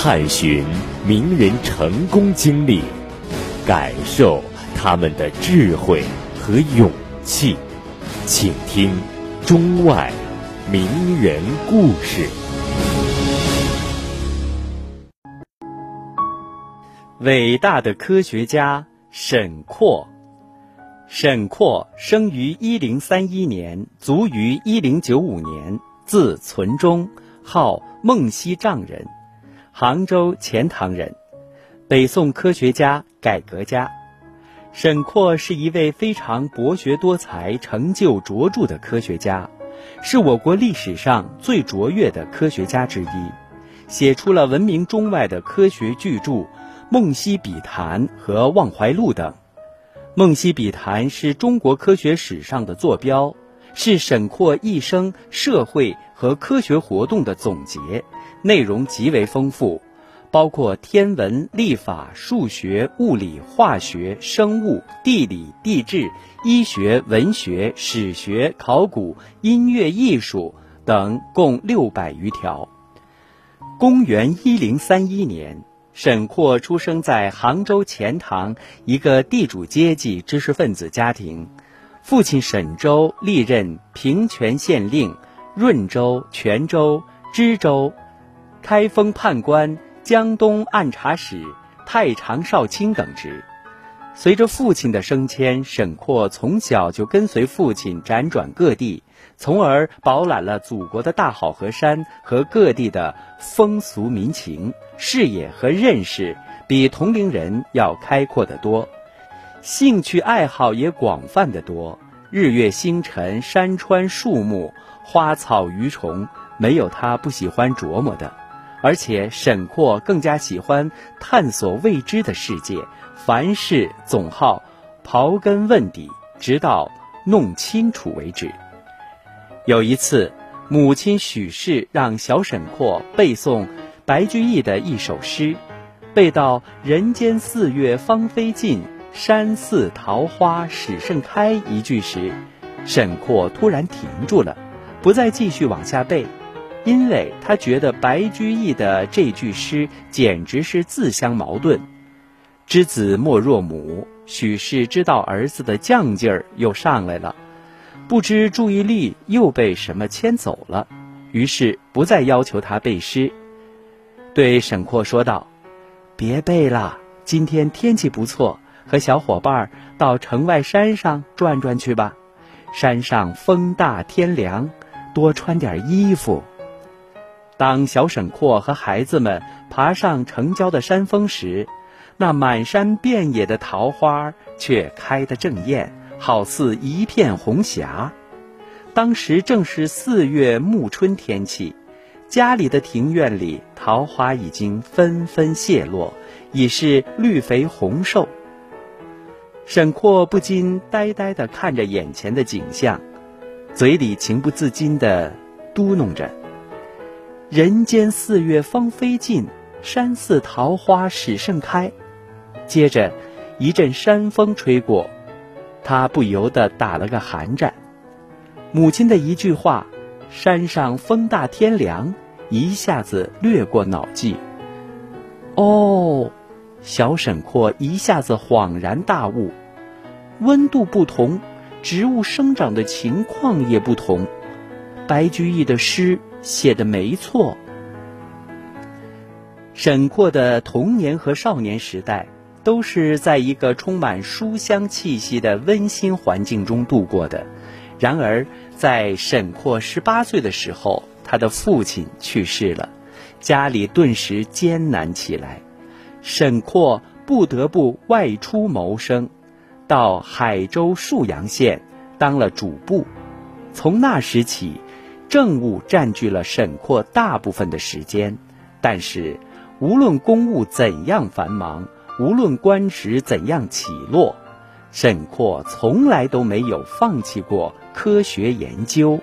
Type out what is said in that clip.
探寻名人成功经历，感受他们的智慧和勇气，请听中外名人故事。伟大的科学家沈括。沈括生于一零三一年，卒于一零九五年，字存中，号孟西丈人，杭州钱塘人，北宋科学家、改革家。沈括是一位非常博学多才、成就卓著的科学家，是我国历史上最卓越的科学家之一，写出了闻名中外的科学巨著《梦溪笔谈》和《忘怀录》等。《梦溪笔谈》是中国科学史上的坐标，是沈括一生社会和科学活动的总结，内容极为丰富，包括天文、历法、数学、物理、化学、生物、地理、地质、医学、文学、史学、考古、音乐、艺术等，共六百余条。公元一零三一年。沈括出生在杭州钱塘一个地主阶级知识分子家庭，父亲沈周历任平泉县令、润州、泉州、知州、开封判官、江东按察使、太常少卿等职。随着父亲的升迁，沈括从小就跟随父亲辗转各地，从而饱览了祖国的大好河山和各地的风俗民情。视野和认识比同龄人要开阔得多，兴趣爱好也广泛得多。日月星辰、山川树木、花草鱼虫，没有他不喜欢琢磨的。而且沈括更加喜欢探索未知的世界，凡事总好刨根问底，直到弄清楚为止。有一次，母亲许氏让小沈括背诵。白居易的一首诗，背到“人间四月芳菲尽，山寺桃花始盛开”一句时，沈括突然停住了，不再继续往下背，因为他觉得白居易的这句诗简直是自相矛盾。知子莫若母，许是知道儿子的犟劲儿又上来了，不知注意力又被什么牵走了，于是不再要求他背诗。对沈括说道：“别背了，今天天气不错，和小伙伴到城外山上转转去吧。山上风大天凉，多穿点衣服。”当小沈括和孩子们爬上城郊的山峰时，那满山遍野的桃花却开得正艳，好似一片红霞。当时正是四月暮春天气。家里的庭院里，桃花已经纷纷谢落，已是绿肥红瘦。沈括不禁呆呆地看着眼前的景象，嘴里情不自禁地嘟哝着：“人间四月芳菲尽，山寺桃花始盛开。”接着，一阵山风吹过，他不由得打了个寒战。母亲的一句话。山上风大天凉，一下子掠过脑际。哦，小沈括一下子恍然大悟：温度不同，植物生长的情况也不同。白居易的诗写的没错。沈括的童年和少年时代，都是在一个充满书香气息的温馨环境中度过的。然而，在沈括十八岁的时候，他的父亲去世了，家里顿时艰难起来。沈括不得不外出谋生，到海州沭阳县当了主簿。从那时起，政务占据了沈括大部分的时间。但是，无论公务怎样繁忙，无论官职怎样起落，沈括从来都没有放弃过科学研究。